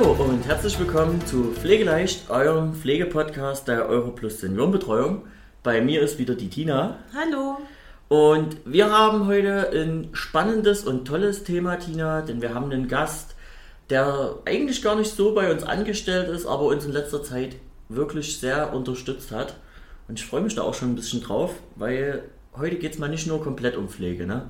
Hallo und herzlich willkommen zu Pflegeleicht, eurem Pflegepodcast der Europlus Seniorenbetreuung. Bei mir ist wieder die Tina. Hallo. Und wir haben heute ein spannendes und tolles Thema, Tina, denn wir haben einen Gast, der eigentlich gar nicht so bei uns angestellt ist, aber uns in letzter Zeit wirklich sehr unterstützt hat. Und ich freue mich da auch schon ein bisschen drauf, weil heute geht es mal nicht nur komplett um Pflege, ne?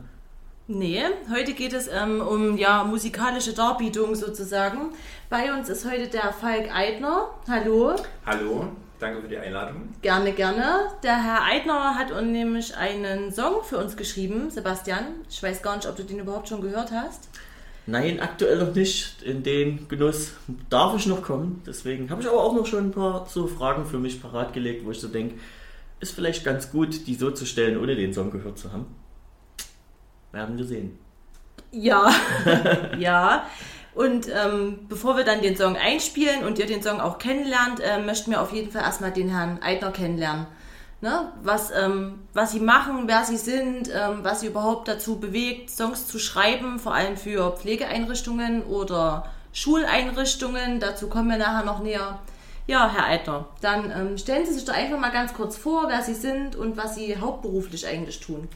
Nee, heute geht es ähm, um ja, musikalische Darbietung sozusagen. Bei uns ist heute der Falk Eidner. Hallo. Hallo, danke für die Einladung. Gerne, gerne. Der Herr Eidner hat uns nämlich einen Song für uns geschrieben, Sebastian. Ich weiß gar nicht, ob du den überhaupt schon gehört hast. Nein, aktuell noch nicht. In den Genuss darf ich noch kommen. Deswegen habe ich aber auch noch schon ein paar so Fragen für mich parat gelegt, wo ich so denke, ist vielleicht ganz gut, die so zu stellen, ohne den Song gehört zu haben. Werden wir sehen. Ja, ja. Und ähm, bevor wir dann den Song einspielen und ihr den Song auch kennenlernt, äh, möchten wir auf jeden Fall erstmal den Herrn Eidner kennenlernen. Ne? Was, ähm, was sie machen, wer sie sind, ähm, was sie überhaupt dazu bewegt, Songs zu schreiben, vor allem für Pflegeeinrichtungen oder Schuleinrichtungen. Dazu kommen wir nachher noch näher. Ja, Herr Eidner, dann ähm, stellen Sie sich doch einfach mal ganz kurz vor, wer Sie sind und was Sie hauptberuflich eigentlich tun.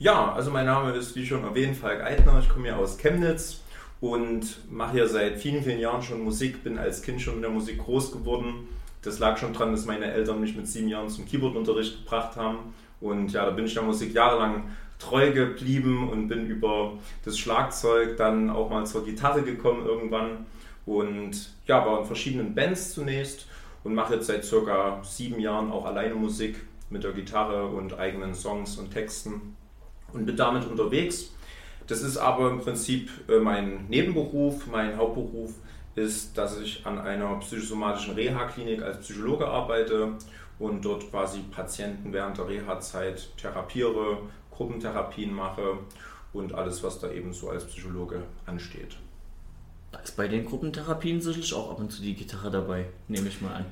Ja, also mein Name ist, wie schon erwähnt, Falk Eitner. Ich komme hier aus Chemnitz und mache hier seit vielen, vielen Jahren schon Musik. Bin als Kind schon mit der Musik groß geworden. Das lag schon daran, dass meine Eltern mich mit sieben Jahren zum Keyboardunterricht gebracht haben. Und ja, da bin ich der Musik jahrelang treu geblieben und bin über das Schlagzeug dann auch mal zur Gitarre gekommen irgendwann. Und ja, war in verschiedenen Bands zunächst und mache jetzt seit circa sieben Jahren auch alleine Musik mit der Gitarre und eigenen Songs und Texten und bin damit unterwegs. Das ist aber im Prinzip äh, mein Nebenberuf. Mein Hauptberuf ist, dass ich an einer psychosomatischen Reha-Klinik als Psychologe arbeite und dort quasi Patienten während der Reha-Zeit therapiere, Gruppentherapien mache und alles, was da eben so als Psychologe ansteht. Da ist bei den Gruppentherapien sicherlich auch ab und zu die Gitarre dabei, nehme ich mal an.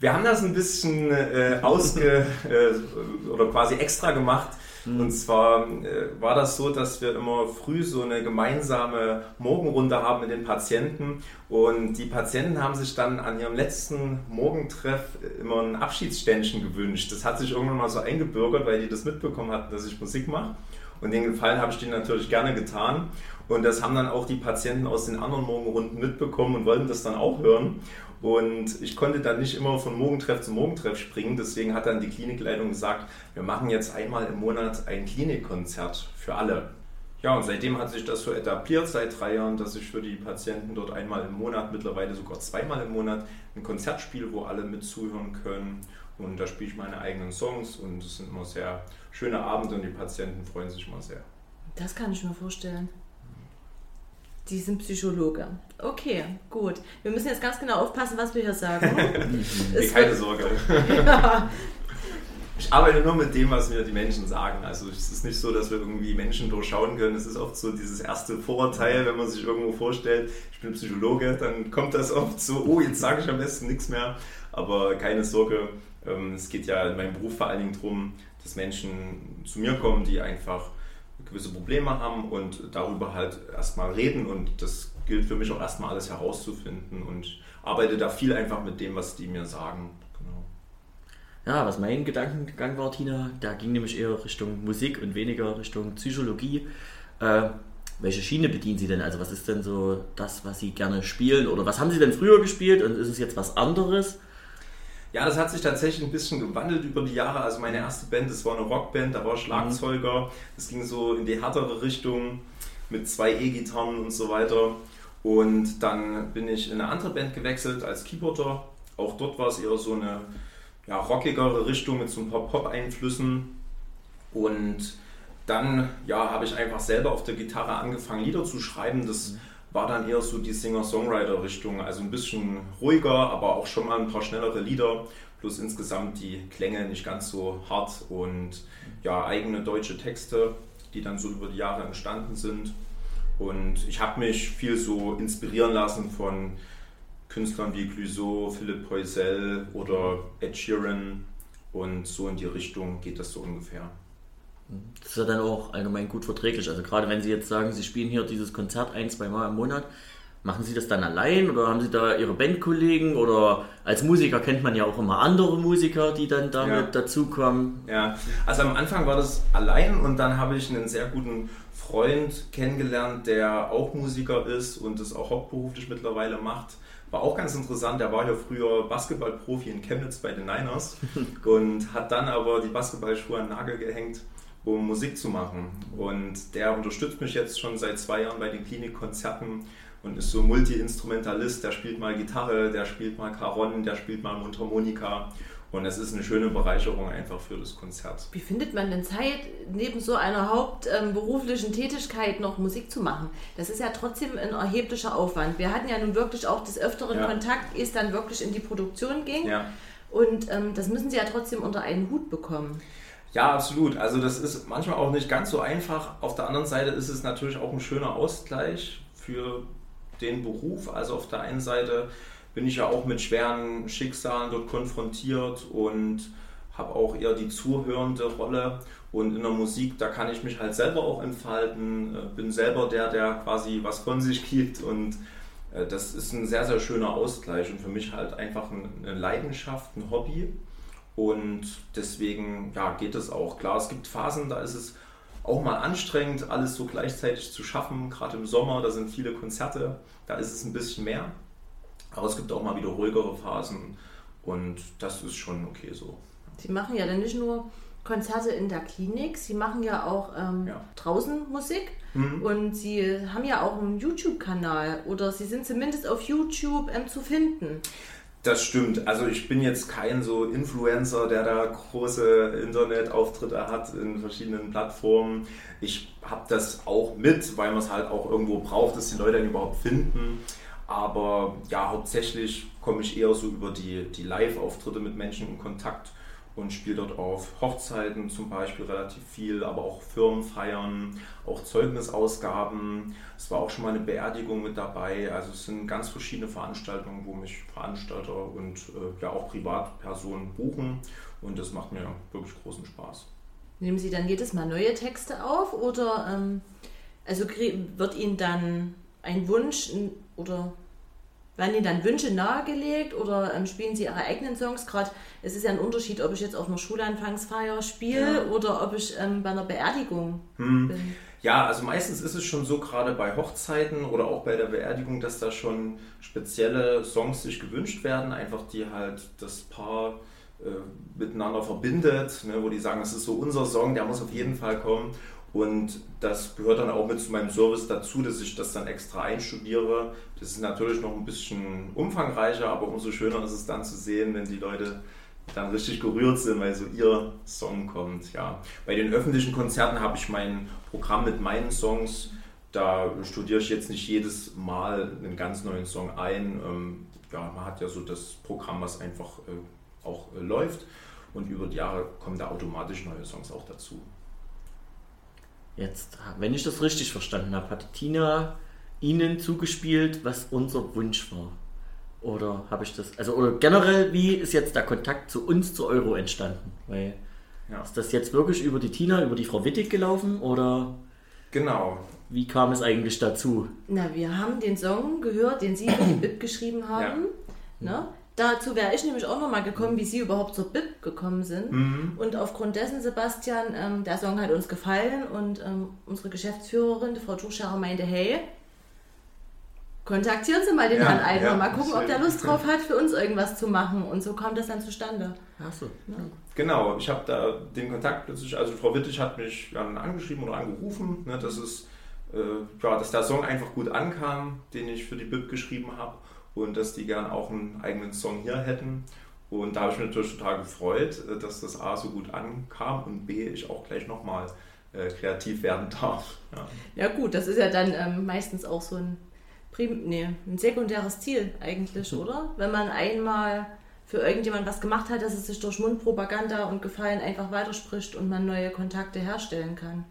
Wir haben das ein bisschen äh, ausge äh, oder quasi extra gemacht, Mhm. Und zwar äh, war das so, dass wir immer früh so eine gemeinsame Morgenrunde haben mit den Patienten. Und die Patienten haben sich dann an ihrem letzten Morgentreff immer ein Abschiedsständchen gewünscht. Das hat sich irgendwann mal so eingebürgert, weil die das mitbekommen hatten, dass ich Musik mache. Und den Gefallen habe ich denen natürlich gerne getan. Und das haben dann auch die Patienten aus den anderen Morgenrunden mitbekommen und wollten das dann auch hören. Und ich konnte dann nicht immer von Morgentreff zu Morgentreff springen. Deswegen hat dann die Klinikleitung gesagt, wir machen jetzt einmal im Monat ein Klinikkonzert für alle. Ja, und seitdem hat sich das so etabliert, seit drei Jahren, dass ich für die Patienten dort einmal im Monat, mittlerweile sogar zweimal im Monat, ein Konzert spiele, wo alle mitzuhören können. Und da spiele ich meine eigenen Songs und es sind immer sehr schöne Abende und die Patienten freuen sich immer sehr. Das kann ich mir vorstellen. Die sind Psychologe. Okay, gut. Wir müssen jetzt ganz genau aufpassen, was wir hier sagen. Keine Sorge. ja. Ich arbeite nur mit dem, was mir die Menschen sagen. Also es ist nicht so, dass wir irgendwie Menschen durchschauen können. Es ist oft so dieses erste Vorurteil, wenn man sich irgendwo vorstellt, ich bin Psychologe, dann kommt das oft so, oh, jetzt sage ich am besten nichts mehr. Aber keine Sorge, es geht ja in meinem Beruf vor allen Dingen darum, dass Menschen zu mir kommen, die einfach gewisse Probleme haben und darüber halt erstmal reden und das gilt für mich auch erstmal alles herauszufinden und arbeite da viel einfach mit dem, was die mir sagen. Genau. Ja, was mein Gedankengang war, Tina, da ging nämlich eher Richtung Musik und weniger Richtung Psychologie. Äh, welche Schiene bedienen Sie denn? Also was ist denn so das, was Sie gerne spielen oder was haben Sie denn früher gespielt und ist es jetzt was anderes? Ja, das hat sich tatsächlich ein bisschen gewandelt über die Jahre. Also meine erste Band, das war eine Rockband, da war Schlagzeuger. Das ging so in die härtere Richtung mit zwei E-Gitarren und so weiter. Und dann bin ich in eine andere Band gewechselt als Keyboarder. Auch dort war es eher so eine ja, rockigere Richtung mit so ein paar Pop-Einflüssen. Und dann ja, habe ich einfach selber auf der Gitarre angefangen, Lieder zu schreiben. Das mhm war dann eher so die Singer-Songwriter-Richtung, also ein bisschen ruhiger, aber auch schon mal ein paar schnellere Lieder, plus insgesamt die Klänge nicht ganz so hart und ja, eigene deutsche Texte, die dann so über die Jahre entstanden sind. Und ich habe mich viel so inspirieren lassen von Künstlern wie Clouseau, Philipp Poisel oder Ed Sheeran und so in die Richtung geht das so ungefähr. Das ist ja dann auch allgemein gut verträglich. Also gerade wenn Sie jetzt sagen, Sie spielen hier dieses Konzert ein, zwei Mal im Monat, Machen Sie das dann allein oder haben Sie da Ihre Bandkollegen oder als Musiker kennt man ja auch immer andere Musiker, die dann damit ja. dazukommen? Ja, also am Anfang war das allein und dann habe ich einen sehr guten Freund kennengelernt, der auch Musiker ist und das auch hauptberuflich mittlerweile macht. War auch ganz interessant, der war ja früher Basketballprofi in Chemnitz bei den Niners und hat dann aber die Basketballschuhe an den Nagel gehängt um Musik zu machen. Und der unterstützt mich jetzt schon seit zwei Jahren bei den Klinikkonzerten und ist so Multi-Instrumentalist, der spielt mal Gitarre, der spielt mal Caron, der spielt mal Mundharmonika. Und es ist eine schöne Bereicherung einfach für das Konzert. Wie findet man denn Zeit, neben so einer hauptberuflichen Tätigkeit noch Musik zu machen? Das ist ja trotzdem ein erheblicher Aufwand. Wir hatten ja nun wirklich auch des Öfteren ja. Kontakt, ehe es dann wirklich in die Produktion ging. Ja. Und ähm, das müssen Sie ja trotzdem unter einen Hut bekommen. Ja, absolut. Also das ist manchmal auch nicht ganz so einfach. Auf der anderen Seite ist es natürlich auch ein schöner Ausgleich für den Beruf. Also auf der einen Seite bin ich ja auch mit schweren Schicksalen dort konfrontiert und habe auch eher die zuhörende Rolle. Und in der Musik, da kann ich mich halt selber auch entfalten, äh, bin selber der, der quasi was von sich gibt und äh, das ist ein sehr, sehr schöner Ausgleich und für mich halt einfach eine Leidenschaft, ein Hobby. Und deswegen ja, geht es auch. Klar, es gibt Phasen, da ist es auch mal anstrengend, alles so gleichzeitig zu schaffen. Gerade im Sommer, da sind viele Konzerte, da ist es ein bisschen mehr. Aber es gibt auch mal wieder ruhigere Phasen und das ist schon okay so. Sie machen ja dann nicht nur Konzerte in der Klinik, Sie machen ja auch ähm, ja. draußen Musik mhm. und Sie haben ja auch einen YouTube-Kanal oder Sie sind zumindest auf YouTube ähm, zu finden. Das stimmt. Also ich bin jetzt kein so Influencer, der da große Internetauftritte hat in verschiedenen Plattformen. Ich habe das auch mit, weil man es halt auch irgendwo braucht, dass die Leute dann überhaupt finden. Aber ja, hauptsächlich komme ich eher so über die, die Live-Auftritte mit Menschen in Kontakt und spiele dort auf Hochzeiten zum Beispiel relativ viel, aber auch Firmenfeiern, auch Zeugnisausgaben. Es war auch schon mal eine Beerdigung mit dabei. Also es sind ganz verschiedene Veranstaltungen, wo mich Veranstalter und äh, ja auch Privatpersonen buchen und das macht mir wirklich großen Spaß. Nehmen Sie dann jedes Mal neue Texte auf oder ähm, also wird Ihnen dann ein Wunsch oder werden Ihnen dann Wünsche nahegelegt oder ähm, spielen Sie Ihre eigenen Songs? Gerade es ist ja ein Unterschied, ob ich jetzt auf einer Schulanfangsfeier spiele ja. oder ob ich ähm, bei einer Beerdigung hm. bin. Ja, also meistens ist es schon so, gerade bei Hochzeiten oder auch bei der Beerdigung, dass da schon spezielle Songs sich gewünscht werden, einfach die halt das Paar äh, miteinander verbindet, ne, wo die sagen, das ist so unser Song, der muss auf jeden Fall kommen. Und das gehört dann auch mit zu meinem Service dazu, dass ich das dann extra einstudiere. Das ist natürlich noch ein bisschen umfangreicher, aber umso schöner ist es dann zu sehen, wenn die Leute dann richtig gerührt sind, weil so ihr Song kommt. Ja. Bei den öffentlichen Konzerten habe ich mein Programm mit meinen Songs. Da studiere ich jetzt nicht jedes Mal einen ganz neuen Song ein. Ähm, ja, man hat ja so das Programm, was einfach äh, auch äh, läuft. Und über die Jahre kommen da automatisch neue Songs auch dazu. Jetzt, wenn ich das richtig verstanden habe, hat Tina Ihnen zugespielt, was unser Wunsch war. Oder habe ich das, also oder generell, wie ist jetzt der Kontakt zu uns, zu Euro entstanden? Weil ja. ist das jetzt wirklich über die Tina, über die Frau Wittig gelaufen oder? Genau. Wie kam es eigentlich dazu? Na, wir haben den Song gehört, den Sie für die BIP geschrieben haben. Ja. Ne? Dazu wäre ich nämlich auch nochmal gekommen, wie Sie überhaupt zur BIP gekommen sind. Mhm. Und aufgrund dessen, Sebastian, ähm, der Song hat uns gefallen und ähm, unsere Geschäftsführerin, die Frau Tuchscherer, meinte, hey, kontaktieren Sie mal den ja, Herrn Eitner, ja, mal gucken, ob der Lust drauf hat, für uns irgendwas zu machen. Und so kam das dann zustande. Ach so. Ja. Genau, ich habe da den Kontakt plötzlich, also Frau Wittig hat mich dann angeschrieben oder angerufen, ne, dass, es, äh, ja, dass der Song einfach gut ankam, den ich für die BIP geschrieben habe und dass die gern auch einen eigenen Song hier hätten. Und da habe ich mich natürlich total gefreut, äh, dass das A so gut ankam und B, ich auch gleich nochmal äh, kreativ werden darf. Ja. ja. gut, das ist ja dann ähm, meistens auch so ein, Prim nee, ein sekundäres Ziel eigentlich, mhm. oder? Wenn man einmal für irgendjemand was gemacht hat, dass es sich durch Mundpropaganda und Gefallen einfach weiterspricht und man neue Kontakte herstellen kann.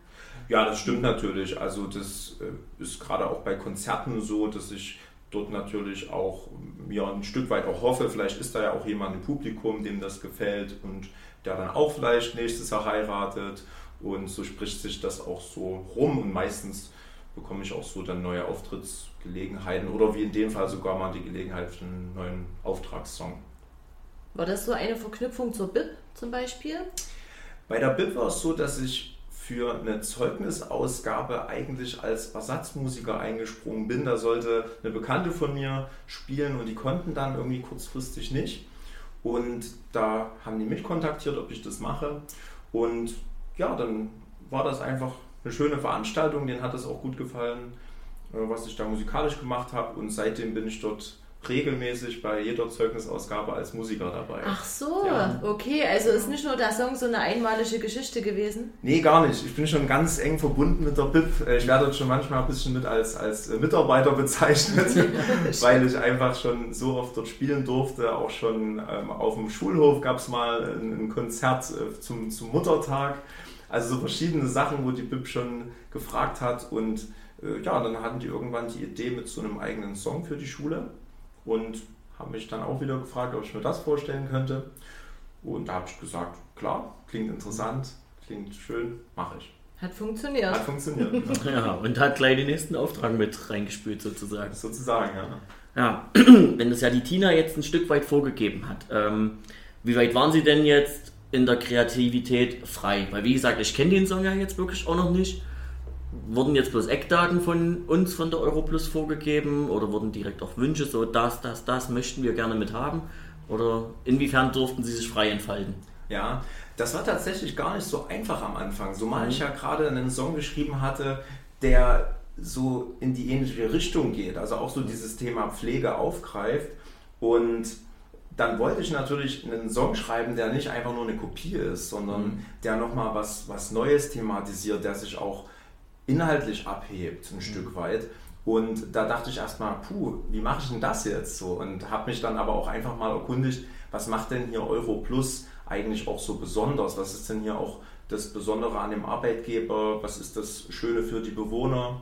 Ja, das stimmt natürlich. Also das äh, ist gerade auch bei Konzerten so, dass ich dort natürlich auch mir ein Stück weit auch hoffe, vielleicht ist da ja auch jemand im Publikum, dem das gefällt und der dann auch vielleicht nächstes Jahr heiratet und so spricht sich das auch so rum und meistens bekomme ich auch so dann neue Auftrittsgelegenheiten oder wie in dem Fall sogar mal die Gelegenheit für einen neuen Auftragssong. War das so eine Verknüpfung zur BIP zum Beispiel? Bei der BIP war es so, dass ich für eine Zeugnisausgabe eigentlich als Ersatzmusiker eingesprungen bin. Da sollte eine Bekannte von mir spielen und die konnten dann irgendwie kurzfristig nicht. Und da haben die mich kontaktiert, ob ich das mache. Und ja, dann war das einfach eine schöne Veranstaltung. Denen hat es auch gut gefallen, äh, was ich da musikalisch gemacht habe. Und seitdem bin ich dort regelmäßig bei jeder Zeugnisausgabe als Musiker dabei. Ach so, ja. okay. Also ist nicht nur der Song so eine einmalige Geschichte gewesen? Nee, gar nicht. Ich bin schon ganz eng verbunden mit der BIP. Ich werde dort schon manchmal ein bisschen mit als, als Mitarbeiter bezeichnet, weil ich einfach schon so oft dort spielen durfte. Auch schon ähm, auf dem Schulhof gab es mal ein, ein Konzert äh, zum, zum Muttertag. Also so verschiedene Sachen, wo die BIP schon gefragt hat und äh, ja, dann hatten die irgendwann die Idee mit so einem eigenen Song für die Schule und haben mich dann auch wieder gefragt, ob ich mir das vorstellen könnte. Und da habe ich gesagt, klar, klingt interessant, klingt schön, mache ich. Hat funktioniert. Hat funktioniert. ja, und hat gleich den nächsten Auftrag mit reingespült sozusagen. Sozusagen, ja. Ja, wenn das ja die Tina jetzt ein Stück weit vorgegeben hat, ähm, wie weit waren Sie denn jetzt in der Kreativität frei? Weil wie gesagt, ich kenne den Song ja jetzt wirklich auch noch nicht wurden jetzt bloß Eckdaten von uns von der Europlus vorgegeben oder wurden direkt auch Wünsche, so das, das, das möchten wir gerne mit haben? Oder inwiefern durften sie sich frei entfalten? Ja, das war tatsächlich gar nicht so einfach am Anfang. Zumal mhm. ich ja gerade einen Song geschrieben hatte, der so in die ähnliche Richtung geht, also auch so dieses Thema Pflege aufgreift. Und dann wollte ich natürlich einen Song schreiben, der nicht einfach nur eine Kopie ist, sondern mhm. der nochmal was, was Neues thematisiert, der sich auch inhaltlich abhebt, ein mhm. Stück weit. Und da dachte ich erstmal, puh, wie mache ich denn das jetzt so? Und habe mich dann aber auch einfach mal erkundigt, was macht denn hier Euro Plus eigentlich auch so besonders? Was ist denn hier auch das Besondere an dem Arbeitgeber? Was ist das Schöne für die Bewohner?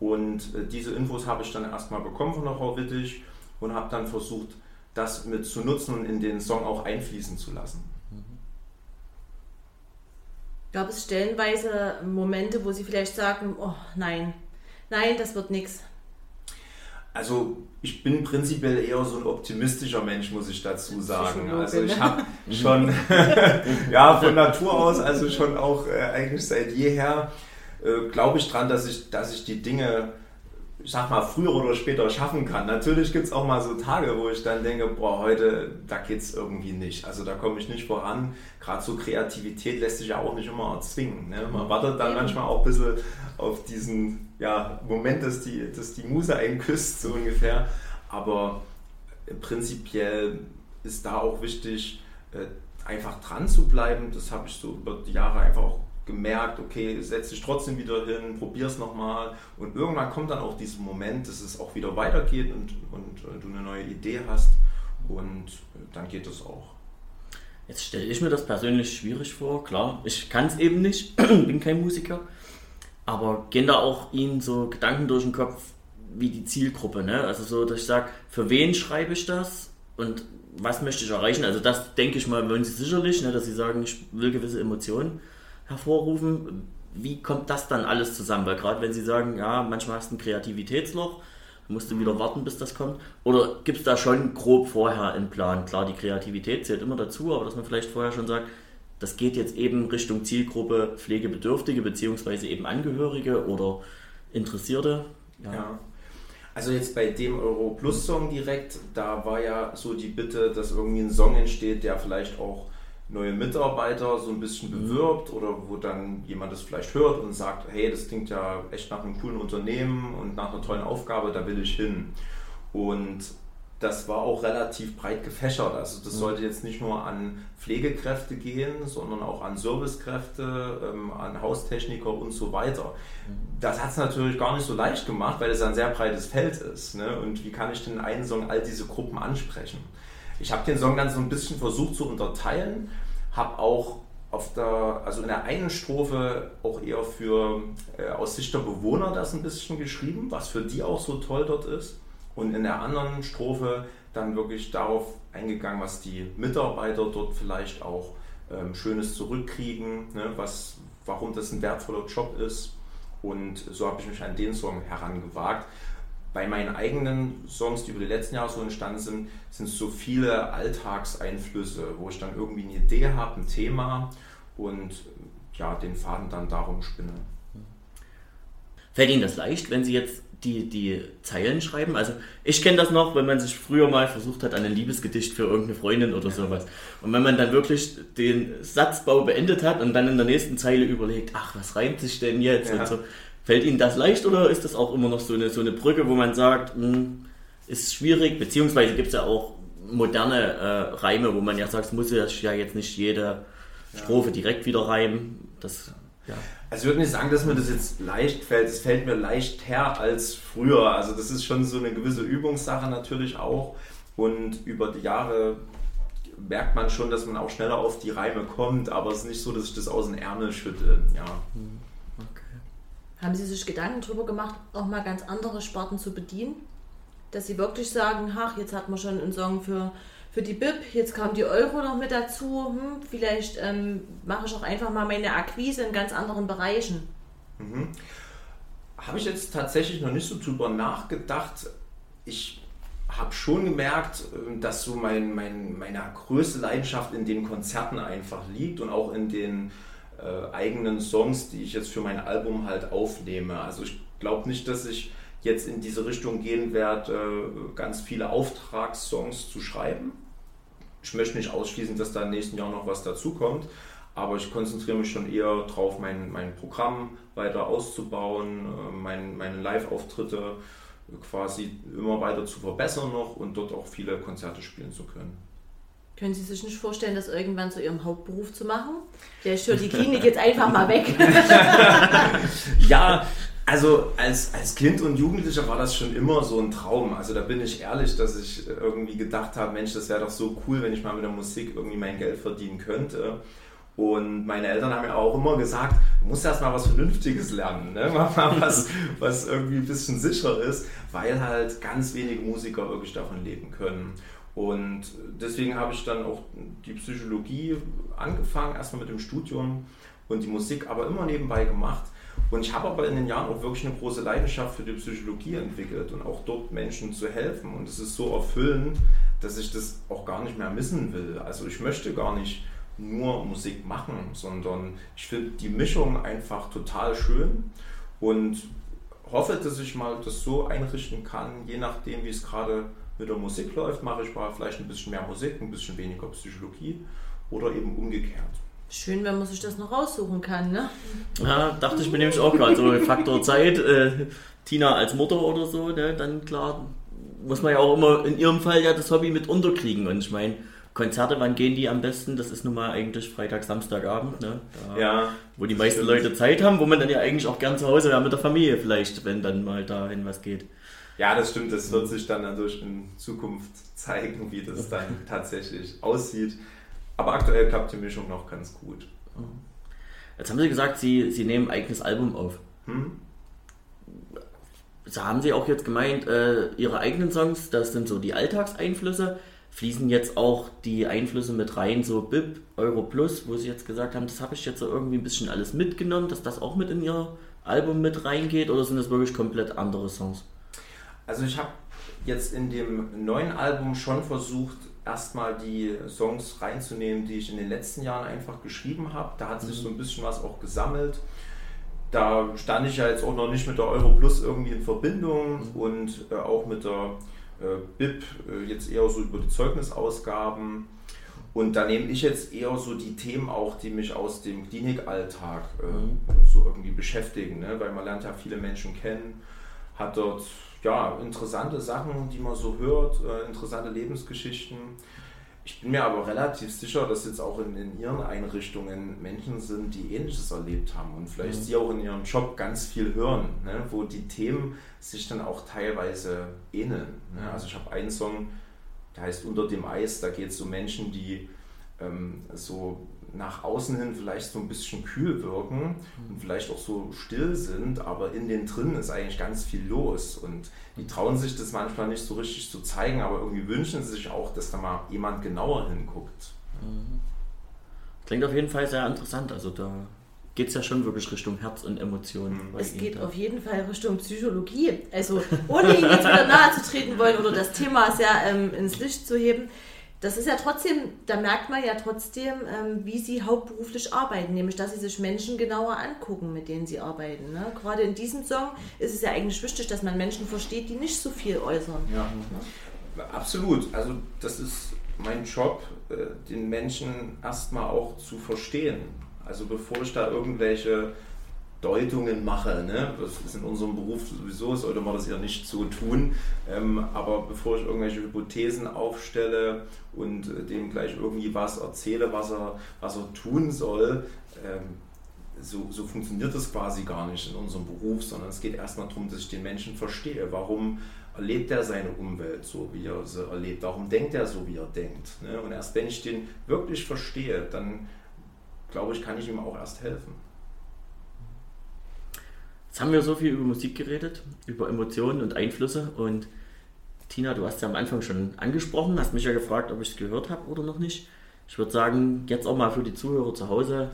Und äh, diese Infos habe ich dann erstmal bekommen von der Frau Wittig und habe dann versucht, das mit zu nutzen und in den Song auch einfließen zu lassen. Gab es stellenweise Momente, wo Sie vielleicht sagen, oh nein, nein, das wird nichts? Also ich bin prinzipiell eher so ein optimistischer Mensch, muss ich dazu sagen. Also ich habe schon, ja, von Natur aus, also schon auch äh, eigentlich seit jeher, äh, glaube ich dran, dass ich, dass ich die Dinge sag mal, früher oder später schaffen kann. Natürlich gibt es auch mal so Tage, wo ich dann denke, boah, heute, da geht es irgendwie nicht. Also da komme ich nicht voran. Gerade so Kreativität lässt sich ja auch nicht immer erzwingen. Ne? Man wartet dann manchmal auch ein bisschen auf diesen ja, Moment, dass die, dass die Muse einen küsst, so ungefähr. Aber prinzipiell ist da auch wichtig, äh, einfach dran zu bleiben. Das habe ich so über die Jahre einfach auch gemerkt, okay, setz dich trotzdem wieder hin, probier es nochmal. Und irgendwann kommt dann auch dieser Moment, dass es auch wieder weitergeht und, und, und du eine neue Idee hast. Und dann geht es auch. Jetzt stelle ich mir das persönlich schwierig vor, klar, ich kann es eben nicht, bin kein Musiker. Aber gehen da auch Ihnen so Gedanken durch den Kopf wie die Zielgruppe, ne? Also so, dass ich sage, für wen schreibe ich das und was möchte ich erreichen? Also das denke ich mal, wollen Sie sicherlich, ne, dass Sie sagen, ich will gewisse Emotionen hervorrufen. Wie kommt das dann alles zusammen? Weil gerade wenn Sie sagen, ja, manchmal hast du ein Kreativitätsloch, musst du wieder warten, bis das kommt. Oder gibt es da schon grob vorher einen Plan? Klar, die Kreativität zählt immer dazu, aber dass man vielleicht vorher schon sagt, das geht jetzt eben Richtung Zielgruppe Pflegebedürftige beziehungsweise eben Angehörige oder Interessierte. Ja. ja. Also jetzt bei dem Euro Plus Song direkt, da war ja so die Bitte, dass irgendwie ein Song entsteht, der vielleicht auch neue Mitarbeiter so ein bisschen bewirbt oder wo dann jemand das vielleicht hört und sagt, hey, das klingt ja echt nach einem coolen Unternehmen und nach einer tollen Aufgabe, da will ich hin. Und das war auch relativ breit gefächert. Also das mhm. sollte jetzt nicht nur an Pflegekräfte gehen, sondern auch an Servicekräfte, ähm, an Haustechniker und so weiter. Mhm. Das hat es natürlich gar nicht so leicht gemacht, weil es ein sehr breites Feld ist. Ne? Und wie kann ich denn einen Song all diese Gruppen ansprechen? Ich habe den Song dann so ein bisschen versucht zu unterteilen, habe auch auf der, also in der einen Strophe auch eher für äh, aus Sicht der Bewohner das ein bisschen geschrieben, was für die auch so toll dort ist. Und in der anderen Strophe dann wirklich darauf eingegangen, was die Mitarbeiter dort vielleicht auch ähm, Schönes zurückkriegen, ne, was, warum das ein wertvoller Job ist. Und so habe ich mich an den Song herangewagt. Bei meinen eigenen Songs, die über die letzten Jahre so entstanden sind, sind es so viele Alltagseinflüsse, wo ich dann irgendwie eine Idee habe, ein Thema und ja, den Faden dann darum spinne. Fällt Ihnen das leicht, wenn Sie jetzt die, die Zeilen schreiben? Also ich kenne das noch, wenn man sich früher mal versucht hat an ein Liebesgedicht für irgendeine Freundin oder sowas. Und wenn man dann wirklich den Satzbau beendet hat und dann in der nächsten Zeile überlegt, ach, was reimt sich denn jetzt? Ja. Und so. Fällt Ihnen das leicht oder ist das auch immer noch so eine, so eine Brücke, wo man sagt, mh, hm, ist schwierig, beziehungsweise gibt es ja auch moderne äh, Reime, wo man ja sagt, es muss ja jetzt nicht jede Strophe direkt wieder reimen. Das, ja. Also ich würde nicht sagen, dass mir das jetzt leicht fällt. Es fällt mir leicht her als früher. Also das ist schon so eine gewisse Übungssache natürlich auch. Und über die Jahre merkt man schon, dass man auch schneller auf die Reime kommt, aber es ist nicht so, dass ich das aus dem Ärmel schütte. Ja. Hm, okay. Haben Sie sich Gedanken darüber gemacht, auch mal ganz andere Sparten zu bedienen? Dass Sie wirklich sagen, ach, jetzt hat man schon einen Song für für die BIP, jetzt kam die Euro noch mit dazu, hm, vielleicht ähm, mache ich auch einfach mal meine Akquise in ganz anderen Bereichen. Mhm. Habe ich jetzt tatsächlich noch nicht so drüber nachgedacht. Ich habe schon gemerkt, ähm, dass so mein, mein, meine größte Leidenschaft in den Konzerten einfach liegt und auch in den äh, eigenen Songs, die ich jetzt für mein Album halt aufnehme. Also ich glaube nicht, dass ich jetzt in diese Richtung gehen werde, äh, ganz viele Auftragssongs zu schreiben ich möchte nicht ausschließen, dass da im nächsten Jahr noch was dazukommt, aber ich konzentriere mich schon eher darauf, mein, mein Programm weiter auszubauen, äh, mein, meine Live-Auftritte quasi immer weiter zu verbessern noch und dort auch viele Konzerte spielen zu können. Können Sie sich nicht vorstellen, das irgendwann zu Ihrem Hauptberuf zu machen? Der ist die Klinik jetzt einfach mal weg. ja, also als, als Kind und Jugendlicher war das schon immer so ein Traum. Also da bin ich ehrlich, dass ich irgendwie gedacht habe, Mensch, das wäre doch so cool, wenn ich mal mit der Musik irgendwie mein Geld verdienen könnte. Und meine Eltern haben mir auch immer gesagt, du musst erst mal was Vernünftiges lernen, ne? mach mal was, was irgendwie ein bisschen sicher ist, weil halt ganz wenige Musiker wirklich davon leben können. Und deswegen habe ich dann auch die Psychologie angefangen, erstmal mit dem Studium und die Musik aber immer nebenbei gemacht und ich habe aber in den Jahren auch wirklich eine große Leidenschaft für die Psychologie entwickelt und auch dort Menschen zu helfen. Und es ist so erfüllend, dass ich das auch gar nicht mehr missen will. Also ich möchte gar nicht nur Musik machen, sondern ich finde die Mischung einfach total schön und hoffe, dass ich mal das so einrichten kann, je nachdem, wie es gerade mit der Musik läuft, mache ich mal vielleicht ein bisschen mehr Musik, ein bisschen weniger Psychologie oder eben umgekehrt. Schön, wenn man sich das noch raussuchen kann, ne? Ja, dachte ich mir nämlich auch gerade, so Faktor Zeit, äh, Tina als Mutter oder so, ne, dann klar, muss man ja auch immer in ihrem Fall ja das Hobby mit unterkriegen. Und ich meine, Konzerte, wann gehen die am besten? Das ist nun mal eigentlich Freitag, Samstagabend, ne? Da, ja. Wo die meisten stimmt. Leute Zeit haben, wo man dann ja eigentlich auch gern zu Hause wäre mit der Familie vielleicht, wenn dann mal dahin was geht. Ja, das stimmt. Das wird sich dann natürlich in Zukunft zeigen, wie das dann tatsächlich aussieht. Aber aktuell klappt die Mischung noch ganz gut. Jetzt haben Sie gesagt, Sie, Sie nehmen ein eigenes Album auf. Hm? So haben Sie auch jetzt gemeint, äh, Ihre eigenen Songs, das sind so die Alltagseinflüsse. Fließen jetzt auch die Einflüsse mit rein, so BIP, Euro Plus, wo Sie jetzt gesagt haben, das habe ich jetzt so irgendwie ein bisschen alles mitgenommen, dass das auch mit in Ihr Album mit reingeht oder sind das wirklich komplett andere Songs? Also ich habe jetzt in dem neuen Album schon versucht, erstmal die Songs reinzunehmen, die ich in den letzten Jahren einfach geschrieben habe. Da hat sich so ein bisschen was auch gesammelt. Da stand ich ja jetzt auch noch nicht mit der Euro Plus irgendwie in Verbindung mhm. und äh, auch mit der äh, BIP äh, jetzt eher so über die Zeugnisausgaben. Und da nehme ich jetzt eher so die Themen auch, die mich aus dem Klinikalltag äh, mhm. so irgendwie beschäftigen, ne? weil man lernt ja viele Menschen kennen, hat dort ja, interessante Sachen, die man so hört, äh, interessante Lebensgeschichten. Ich bin mir aber relativ sicher, dass jetzt auch in, in ihren Einrichtungen Menschen sind, die Ähnliches erlebt haben und vielleicht mhm. sie auch in ihrem Job ganz viel hören, ne, wo die Themen sich dann auch teilweise ähneln. Ne? Also ich habe einen Song, der heißt Unter dem Eis, da geht es um Menschen, die so nach außen hin vielleicht so ein bisschen kühl wirken und vielleicht auch so still sind, aber in den drinnen ist eigentlich ganz viel los und die trauen sich das manchmal nicht so richtig zu zeigen, aber irgendwie wünschen sie sich auch, dass da mal jemand genauer hinguckt. Klingt auf jeden Fall sehr interessant, also da geht es ja schon wirklich Richtung Herz und Emotionen. Mhm. Es geht auf jeden Fall Richtung Psychologie. Also ohne ihn jetzt wieder nahe zu treten wollen oder das Thema sehr ähm, ins Licht zu heben, das ist ja trotzdem, da merkt man ja trotzdem, ähm, wie sie hauptberuflich arbeiten, nämlich dass sie sich Menschen genauer angucken, mit denen sie arbeiten. Ne? Gerade in diesem Song ist es ja eigentlich wichtig, dass man Menschen versteht, die nicht so viel äußern. Ja, ne? absolut. Also das ist mein Job, äh, den Menschen erstmal auch zu verstehen. Also bevor ich da irgendwelche Deutungen mache, ne? das ist in unserem Beruf sowieso, sollte man das ja nicht so tun, ähm, aber bevor ich irgendwelche Hypothesen aufstelle und äh, dem gleich irgendwie was erzähle, was er, was er tun soll, ähm, so, so funktioniert das quasi gar nicht in unserem Beruf, sondern es geht erstmal darum, dass ich den Menschen verstehe. Warum erlebt er seine Umwelt so, wie er sie erlebt? Warum denkt er so, wie er denkt? Ne? Und erst wenn ich den wirklich verstehe, dann glaube ich, kann ich ihm auch erst helfen. Jetzt haben wir so viel über Musik geredet, über Emotionen und Einflüsse und Tina, du hast ja am Anfang schon angesprochen, hast mich ja gefragt, ob ich es gehört habe oder noch nicht. Ich würde sagen, jetzt auch mal für die Zuhörer zu Hause,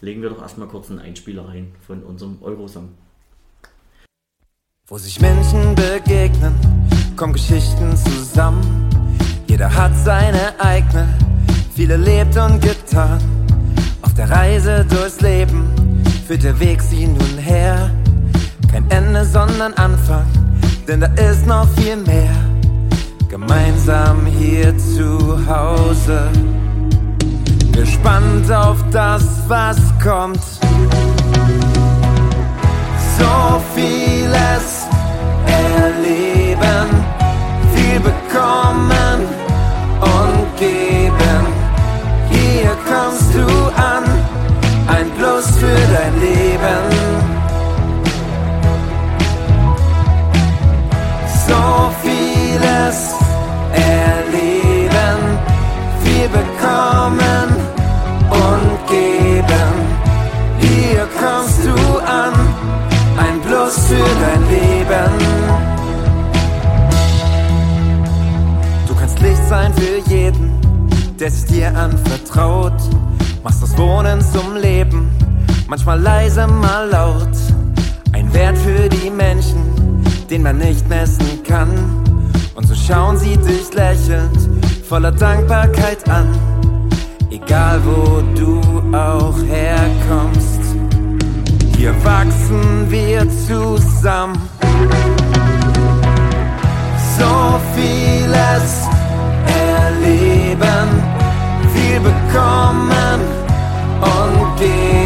legen wir doch erstmal kurz einen Einspieler rein von unserem Eurosong. Wo sich Menschen begegnen, kommen Geschichten zusammen. Jeder hat seine eigene, viele lebt und getan der Reise durchs Leben führt der Weg sie nun her. Kein Ende, sondern Anfang, denn da ist noch viel mehr. Gemeinsam hier zu Hause, gespannt auf das, was kommt. So vieles erleben, Plus für dein Leben. So vieles erleben, viel bekommen und geben. Hier kommst du an, ein Plus für dein Leben. Du kannst Licht sein für jeden, der sich dir anvertraut Machst das Wohnen zum Leben, manchmal leise, mal laut. Ein Wert für die Menschen, den man nicht messen kann. Und so schauen sie dich lächelnd, voller Dankbarkeit an. Egal wo du auch herkommst, hier wachsen wir zusammen. So vieles erleben, viel bekommen und geben.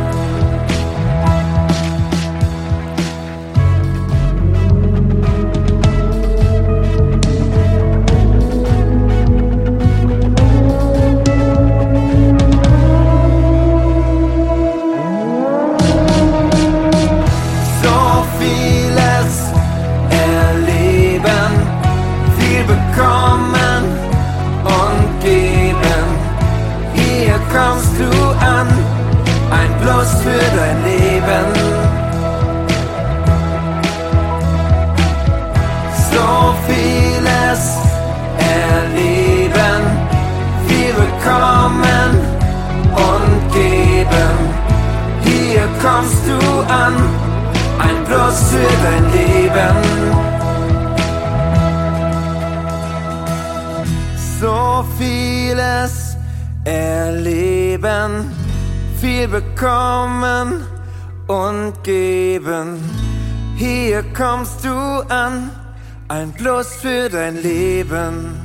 So vieles erleben, viel bekommen und geben. Hier kommst du an, ein Plus für dein Leben. Kommst du an, ein Plus für dein Leben.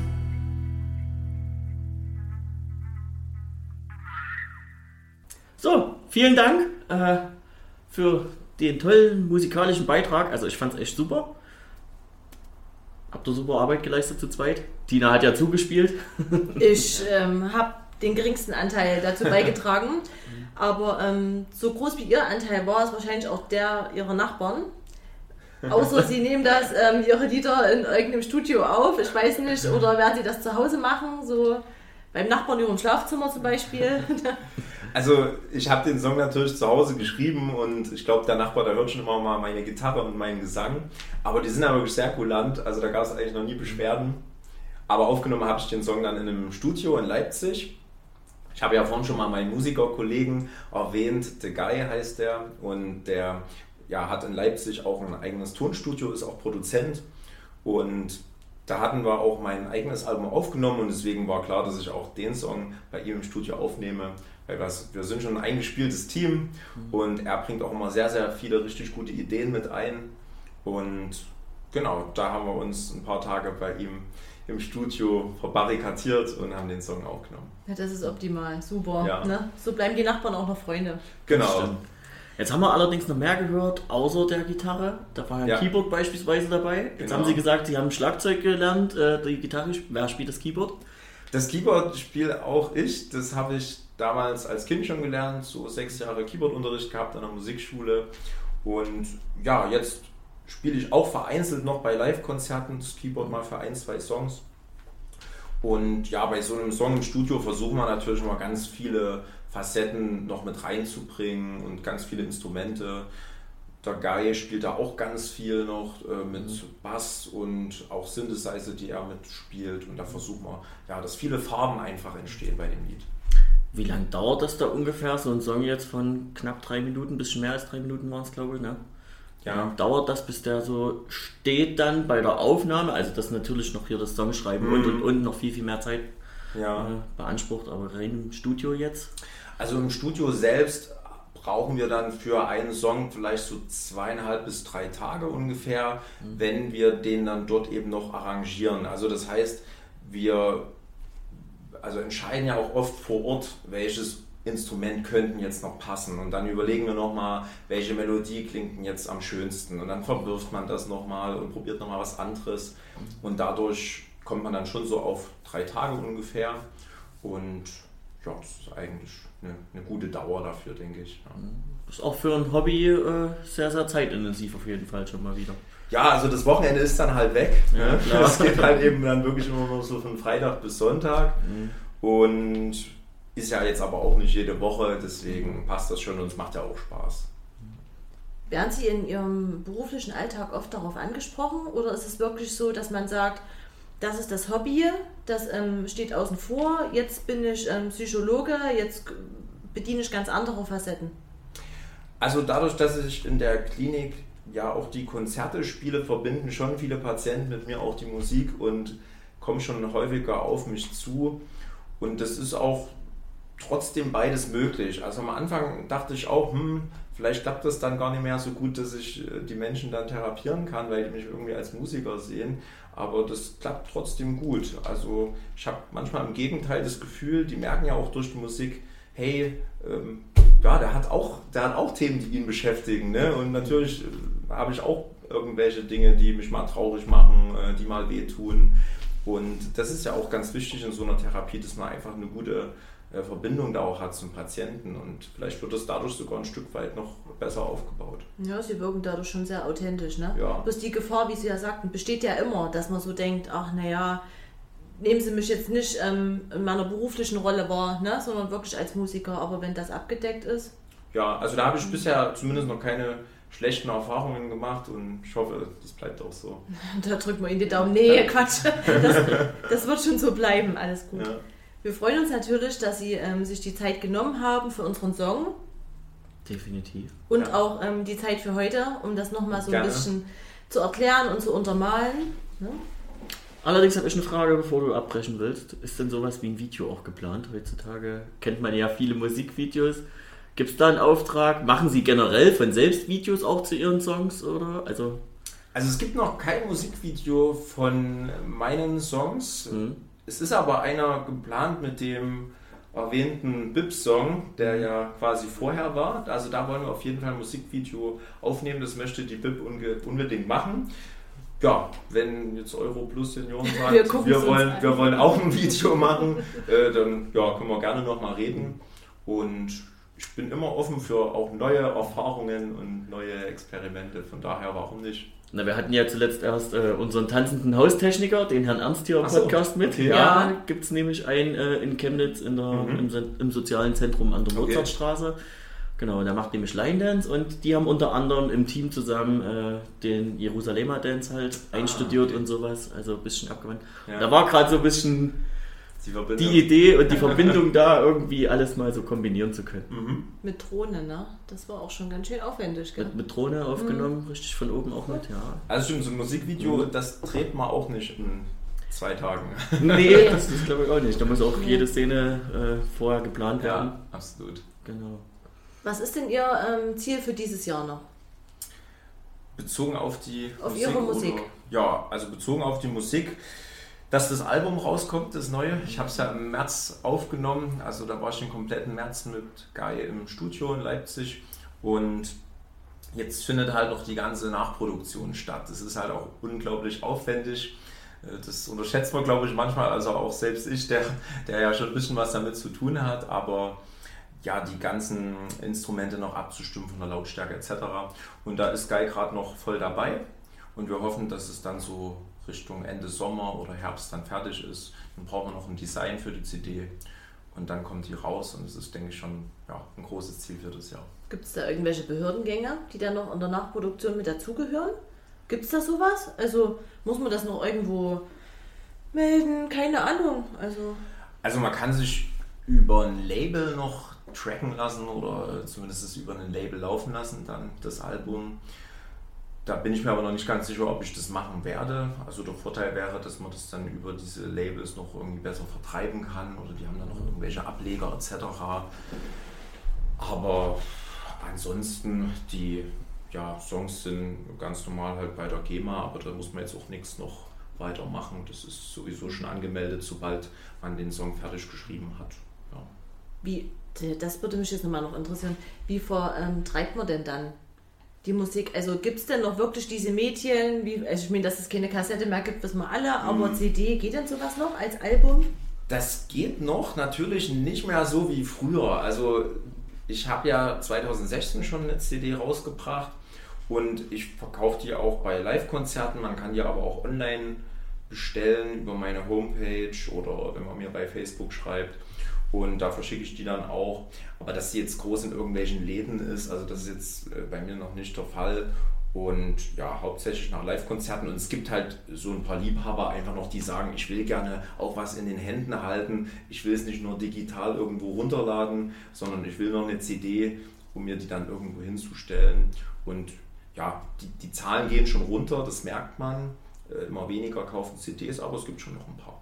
So, vielen Dank äh, für den tollen musikalischen Beitrag. Also ich fand es echt super. Habt ihr super Arbeit geleistet zu zweit? Tina hat ja zugespielt. Ich ähm, habe den geringsten Anteil dazu beigetragen. Aber ähm, so groß wie ihr Anteil war es wahrscheinlich auch der ihrer Nachbarn. Außer Sie nehmen das, ähm, Ihre Lieder in irgendeinem Studio auf, ich weiß nicht, oder werden Sie das zu Hause machen, so beim Nachbarn über dem Schlafzimmer zum Beispiel. Also ich habe den Song natürlich zu Hause geschrieben und ich glaube, der Nachbar, der hört schon immer mal meine Gitarre und meinen Gesang. Aber die sind ja wirklich sehr kulant, also da gab es eigentlich noch nie Beschwerden. Aber aufgenommen habe ich den Song dann in einem Studio in Leipzig. Ich habe ja vorhin schon mal meinen Musikerkollegen erwähnt, The Guy heißt der. Und der ja, hat in Leipzig auch ein eigenes Tonstudio, ist auch Produzent. Und da hatten wir auch mein eigenes Album aufgenommen. Und deswegen war klar, dass ich auch den Song bei ihm im Studio aufnehme, weil wir sind schon ein eingespieltes Team. Und er bringt auch immer sehr, sehr viele richtig gute Ideen mit ein. Und genau, da haben wir uns ein paar Tage bei ihm im Studio verbarrikadiert und haben den Song aufgenommen. Ja, das ist optimal, super. Ja. Ne? So bleiben die Nachbarn auch noch Freunde. Genau. Jetzt haben wir allerdings noch mehr gehört, außer der Gitarre. Da war ein Ja. Keyboard beispielsweise dabei. Jetzt Genau. haben Sie gesagt, Sie haben Schlagzeug gelernt, äh, die Gitarre. Wer spielt das Keyboard? Das Keyboard spiele auch ich. Das habe ich damals als Kind schon gelernt. So sechs Jahre Keyboardunterricht gehabt an der Musikschule. Und ja, jetzt spiele ich auch vereinzelt noch bei Live-Konzerten das Keyboard mal für ein, zwei Songs. Und ja, bei so einem Song im Studio versuchen wir natürlich mal ganz viele Facetten noch mit reinzubringen und ganz viele Instrumente. Der Guy spielt da auch ganz viel noch äh, mit Bass und auch Synthesizer, die er mitspielt. Und da versuchen wir, ja, dass viele Farben einfach entstehen bei dem Lied. Wie lange dauert das da ungefähr? So ein Song jetzt von knapp drei Minuten, bisschen mehr als drei Minuten waren es, glaube ich, ne? Ja, Dauert das, bis der so steht dann bei der Aufnahme? Also das natürlich noch hier das Songschreiben und, und, und noch viel, viel mehr Zeit ja. äh, beansprucht, aber rein im Studio jetzt? Also im Studio selbst brauchen wir dann für einen Song vielleicht so zweieinhalb bis drei Tage ungefähr, wenn wir den dann dort eben noch arrangieren. Also das heißt, wir also entscheiden ja auch oft vor Ort, welches Instrument könnten jetzt noch passen und dann überlegen wir nochmal, welche Melodie klingt denn jetzt am schönsten und dann verwirft man das nochmal und probiert nochmal was anderes und dadurch kommt man dann schon so auf drei Tage ungefähr und ja, das ist eigentlich eine, eine gute Dauer dafür, denke ich. Ja. Ist auch für ein Hobby äh, sehr, sehr zeitintensiv auf jeden Fall schon mal wieder. Ja, also das Wochenende ist dann halt weg. Ja, ne? Das geht halt eben dann wirklich immer nur so von Freitag bis Sonntag. Und ist ja jetzt aber auch nicht jede Woche, deswegen passt das schon und es macht ja auch Spaß. Werden Sie in Ihrem beruflichen Alltag oft darauf angesprochen oder ist es wirklich so, dass man sagt, das ist das Hobby, das ähm, steht außen vor, jetzt bin ich ähm, Psychologe, jetzt bediene ich ganz andere Facetten? Also dadurch, dass ich in der Klinik ja auch die Konzerte spiele, verbinden schon viele Patienten mit mir auch die Musik und kommen schon häufiger auf mich zu. Und das ist auch trotzdem beides möglich. Also am Anfang dachte ich auch, hm, vielleicht klappt das dann gar nicht mehr so gut, dass ich äh, die Menschen dann therapieren kann, weil die mich irgendwie als Musiker sehen. Aber das klappt trotzdem gut. Also ich habe manchmal im Gegenteil das Gefühl, die merken ja auch durch die Musik, hey, ähm, ja, der hat auch, der hat auch Themen, die ihn beschäftigen. Ne? Und natürlich äh, habe ich auch irgendwelche Dinge, die mich mal traurig machen, äh, die mal wehtun. Und das ist ja auch ganz wichtig in so einer Therapie, dass man einfach eine gute Verbindung da auch hat zum Patienten. Und vielleicht wird das dadurch sogar ein Stück weit noch besser aufgebaut. Ja, sie wirken dadurch schon sehr authentisch, ne? Ja. Bloß die Gefahr, wie Sie ja sagten, besteht ja immer, dass man so denkt, ach naja, nehmen Sie mich jetzt nicht ähm, in meiner beruflichen Rolle wahr, ne? sondern wirklich als Musiker. Aber wenn das abgedeckt ist, Ja, also da habe ich bisher zumindest noch keine schlechten Erfahrungen gemacht und ich hoffe, das bleibt auch so. da drücken wir Ihnen die Daumen. Nee, Quatsch. Das, das wird schon so bleiben, alles gut. Ja. Wir freuen uns natürlich, dass Sie ähm, sich die Zeit genommen haben für unseren Song Definitiv. und Ja. auch ähm, die Zeit für heute, um das nochmal so Gerne. ein bisschen zu erklären und zu untermalen. Ne? Allerdings habe ich eine Frage, bevor du abbrechen willst. Ist denn sowas wie ein Video auch geplant? Heutzutage kennt man ja viele Musikvideos. Gibt es da einen Auftrag? Machen Sie generell von selbst Videos auch zu Ihren Songs? Oder? Also, Also es gibt noch kein Musikvideo von meinen Songs. Mhm. Es ist aber einer geplant mit dem erwähnten Bib-Song, der ja quasi vorher war. Also da wollen wir auf jeden Fall ein Musikvideo aufnehmen. Das möchte die Bib unge- unbedingt machen. Ja, wenn jetzt Euro Plus Senioren sagt, Wir wir, wollen, an. wir wollen auch ein Video machen, äh, dann ja, können wir gerne nochmal reden. Und ich bin immer offen für auch neue Erfahrungen und neue Experimente. Von daher, warum nicht? Na, wir hatten ja zuletzt erst äh, unseren tanzenden Haustechniker, den Herrn Ernst hier im so, Podcast mit. Ja, Ja. gibt es nämlich einen äh, in Chemnitz in der, Mhm. im, im sozialen Zentrum an der Okay. Mozartstraße. Genau, der macht nämlich Line Dance und die haben unter anderem im Team zusammen äh, den Jerusalemer Dance halt einstudiert okay. und sowas, also ein bisschen abgewandt. Ja. Da war gerade so ein bisschen Die Verbindung. die Idee und die Verbindung da, irgendwie alles mal so kombinieren zu können. Mhm. Mit Drohne, ne? Das war auch schon ganz schön aufwendig, gell? Mit, mit Drohne aufgenommen, richtig von oben auch mit, ja. Also stimmt, so ein Musikvideo, das dreht man auch nicht in zwei Tagen. Nee, das ist glaube ich auch nicht. Da muss auch jede Szene äh, vorher geplant werden. Ja, absolut. Genau. Was ist denn Ihr ähm, Ziel für dieses Jahr noch? Bezogen auf die Auf Ihre Musik. Oder? Ja, also bezogen auf die Musik, dass das Album rauskommt, das neue. Ich habe es ja im März aufgenommen, also da war ich den kompletten März mit Guy im Studio in Leipzig und jetzt findet halt noch die ganze Nachproduktion statt. Das ist halt auch unglaublich aufwendig. Äh, Das unterschätzt man, glaube ich, manchmal, also auch selbst ich, der, der ja schon ein bisschen was damit zu tun hat, aber ja, die ganzen Instrumente noch abzustimmen von der Lautstärke etc. Und da ist Guy gerade noch voll dabei und wir hoffen, dass es dann so Richtung Ende Sommer oder Herbst dann fertig ist. Dann brauchen wir noch ein Design für die CD und dann kommt die raus und das ist, denke ich, schon ja, ein großes Ziel für das Jahr. Gibt es da irgendwelche Behördengänge, die dann noch in der Nachproduktion mit dazugehören? Gibt es da sowas? Also muss man das noch irgendwo melden? Keine Ahnung. Also Also man kann sich über ein Label noch tracken lassen oder zumindest es über ein Label laufen lassen, dann das Album. Da bin ich mir aber noch nicht ganz sicher, ob ich das machen werde. Also der Vorteil wäre, dass man das dann über diese Labels noch irgendwie besser vertreiben kann oder die haben dann noch irgendwelche Ableger etc. Aber ansonsten die ja, Songs sind ganz normal halt bei der GEMA, aber da muss man jetzt auch nichts noch weitermachen. Das ist sowieso schon angemeldet, sobald man den Song fertig geschrieben hat. Ja. wie, das würde mich jetzt nochmal noch interessieren. Wie vertreibt man denn dann die Musik? Also gibt es denn noch wirklich diese Mädchen? Wie, also ich meine, dass es keine Kassette mehr gibt, wissen wir alle, aber CD, geht denn sowas noch als Album? Das geht noch, natürlich nicht mehr so wie früher. Also ich habe ja 2016 schon eine CD rausgebracht und ich verkaufe die auch bei Live-Konzerten. Man kann die aber auch online bestellen über meine Homepage oder wenn man mir bei Facebook schreibt. Und da verschicke ich die dann auch. Aber dass sie jetzt groß in irgendwelchen Läden ist, also das ist jetzt äh, bei mir noch nicht der Fall. Und ja, hauptsächlich nach Live-Konzerten. Und es gibt halt so ein paar Liebhaber einfach noch, die sagen, ich will gerne auch was in den Händen halten. Ich will es nicht nur digital irgendwo runterladen, sondern ich will noch eine CD, um mir die dann irgendwo hinzustellen. Und ja, die, die Zahlen gehen schon runter, das merkt man. Äh, Immer weniger kaufen CDs, aber es gibt schon noch ein paar.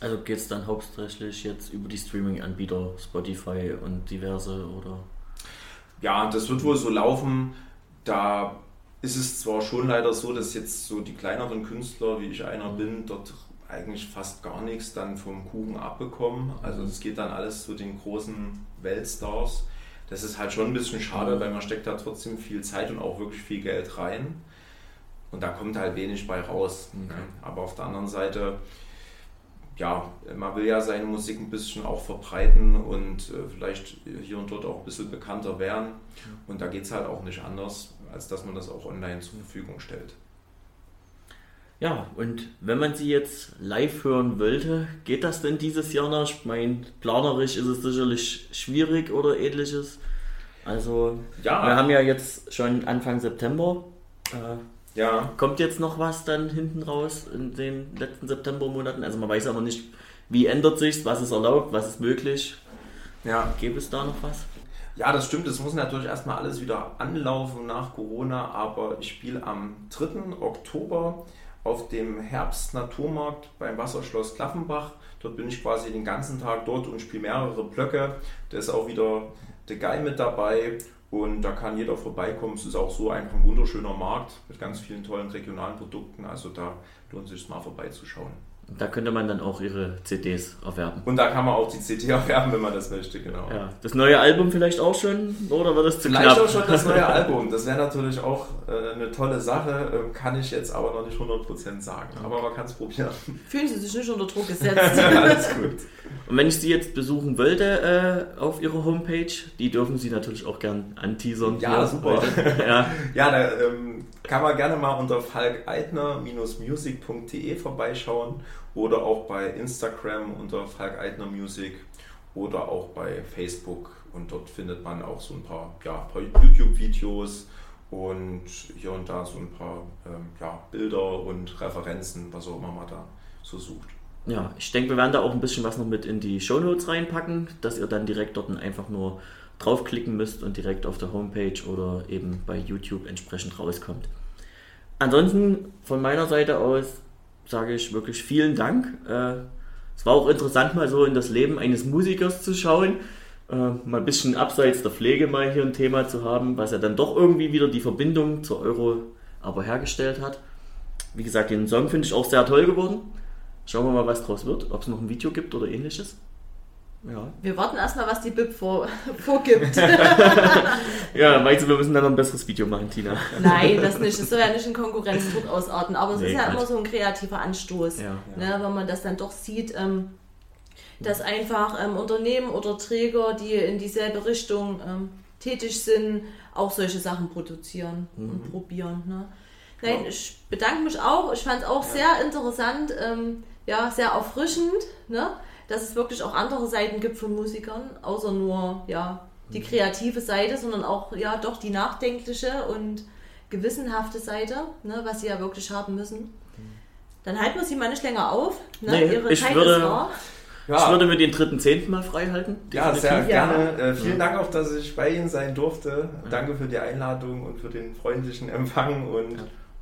Also geht es dann hauptsächlich jetzt über die Streaming-Anbieter, Spotify und diverse oder. Ja, das wird wohl so laufen. Da ist es zwar schon leider so, dass jetzt so die kleineren Künstler, wie ich einer bin, dort eigentlich fast gar nichts dann vom Kuchen abbekommen. Also es geht dann alles zu den großen Weltstars. Das ist halt schon ein bisschen schade, weil man steckt da trotzdem viel Zeit und auch wirklich viel Geld rein. Und da kommt halt wenig bei raus. Okay. Ne? Aber auf der anderen Seite, ja, man will ja seine Musik ein bisschen auch verbreiten und äh, vielleicht hier und dort auch ein bisschen bekannter werden. Und da geht es halt auch nicht anders, als dass man das auch online zur Verfügung stellt. Ja, und wenn man sie jetzt live hören wollte, geht das denn dieses Jahr noch? Ich meine, planerisch ist es sicherlich schwierig oder ähnliches. Also, Ja. wir haben ja jetzt schon Anfang September. Äh, Ja, kommt jetzt noch was dann hinten raus in den letzten Septembermonaten? Also, man weiß ja noch nicht, wie ändert sich was ist erlaubt, was ist möglich. ja. Gäbe es da noch was? Ja, das stimmt. Es muss natürlich erstmal alles wieder anlaufen nach Corona, aber ich spiele am 3. Oktober auf dem Herbst-Naturmarkt beim Wasserschloss Klaffenbach. Dort bin ich quasi den ganzen Tag dort und spiele mehrere Blöcke. Da ist auch wieder der Guy mit dabei und da kann jeder vorbeikommen. Es ist auch so einfach ein wunderschöner Markt mit ganz vielen tollen regionalen Produkten. Also da lohnt es sich mal vorbeizuschauen. Da könnte man dann auch ihre CDs erwerben. Und da kann man auch die CD erwerben, wenn man das möchte, genau. Ja, das neue Album vielleicht auch schon, oder wird das zu Vielleicht knapp? auch schon das neue Album. Das wäre natürlich auch äh, eine tolle Sache, ähm, kann ich jetzt aber noch nicht 100% sagen. Aber man kann es probieren. Fühlen Sie sich nicht unter Druck gesetzt. Alles gut. Und wenn ich Sie jetzt besuchen wollte äh, auf Ihrer Homepage, die dürfen Sie natürlich auch gern anteasern. Ja, super. Ja, Ja, da ähm, kann man gerne mal unter falkeitner-music.de vorbeischauen oder auch bei Instagram unter falkeitner music oder auch bei Facebook und dort findet man auch so ein paar, ja, paar YouTube-Videos und hier und da so ein paar ähm, ja, Bilder und Referenzen, was auch immer man da so sucht. ja, ich denke, wir werden da auch ein bisschen was noch mit in die Shownotes reinpacken, dass ihr dann direkt dort einfach nur draufklicken müsst und direkt auf der Homepage oder eben bei YouTube entsprechend rauskommt. Ansonsten von meiner Seite aus sage ich wirklich vielen Dank. Äh, es war auch interessant, mal so in das Leben eines Musikers zu schauen. Äh, mal ein bisschen abseits der Pflege mal hier ein Thema zu haben, was ja dann doch irgendwie wieder die Verbindung zur Euro aber hergestellt hat. Wie gesagt, den Song finde ich auch sehr toll geworden. Schauen wir mal, was draus wird, ob es noch ein Video gibt oder ähnliches. Ja. Wir warten erstmal, was die BIP vor, vorgibt. Ja, meinst du, wir müssen dann noch ein besseres Video machen, Tina? Nein, das nicht. Es soll ja nicht in Konkurrenzdruck ausarten. Aber es Nee, ist ja Quatsch. immer so ein kreativer Anstoß. Ja. Ne, wenn man das dann doch sieht, ähm, dass einfach ähm, Unternehmen oder Träger, die in dieselbe Richtung ähm, tätig sind, auch solche Sachen produzieren und probieren. Ne? Nein, Ja. ich bedanke mich auch. Ich fand es auch sehr interessant, ähm, ja, sehr erfrischend, ne? Dass es wirklich auch andere Seiten gibt von Musikern, außer nur ja, die kreative Seite, sondern auch ja doch die nachdenkliche und gewissenhafte Seite, ne, was sie ja wirklich haben müssen. Dann halten wir sie mal nicht länger auf. Ne? Nee, Ihre ich Zeit würde- ist rar. Ich würde mir den 3.10. mal frei halten. Ja, sehr Ja. gerne. Äh, vielen Dank auch, dass ich bei Ihnen sein durfte. Danke für die Einladung und für den freundlichen Empfang und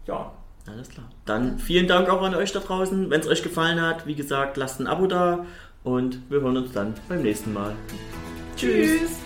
ja, Alles klar. Dann vielen Dank auch an euch da draußen. Wenn es euch gefallen hat, wie gesagt, lasst ein Abo da und wir hören uns dann beim nächsten Mal. Tschüss.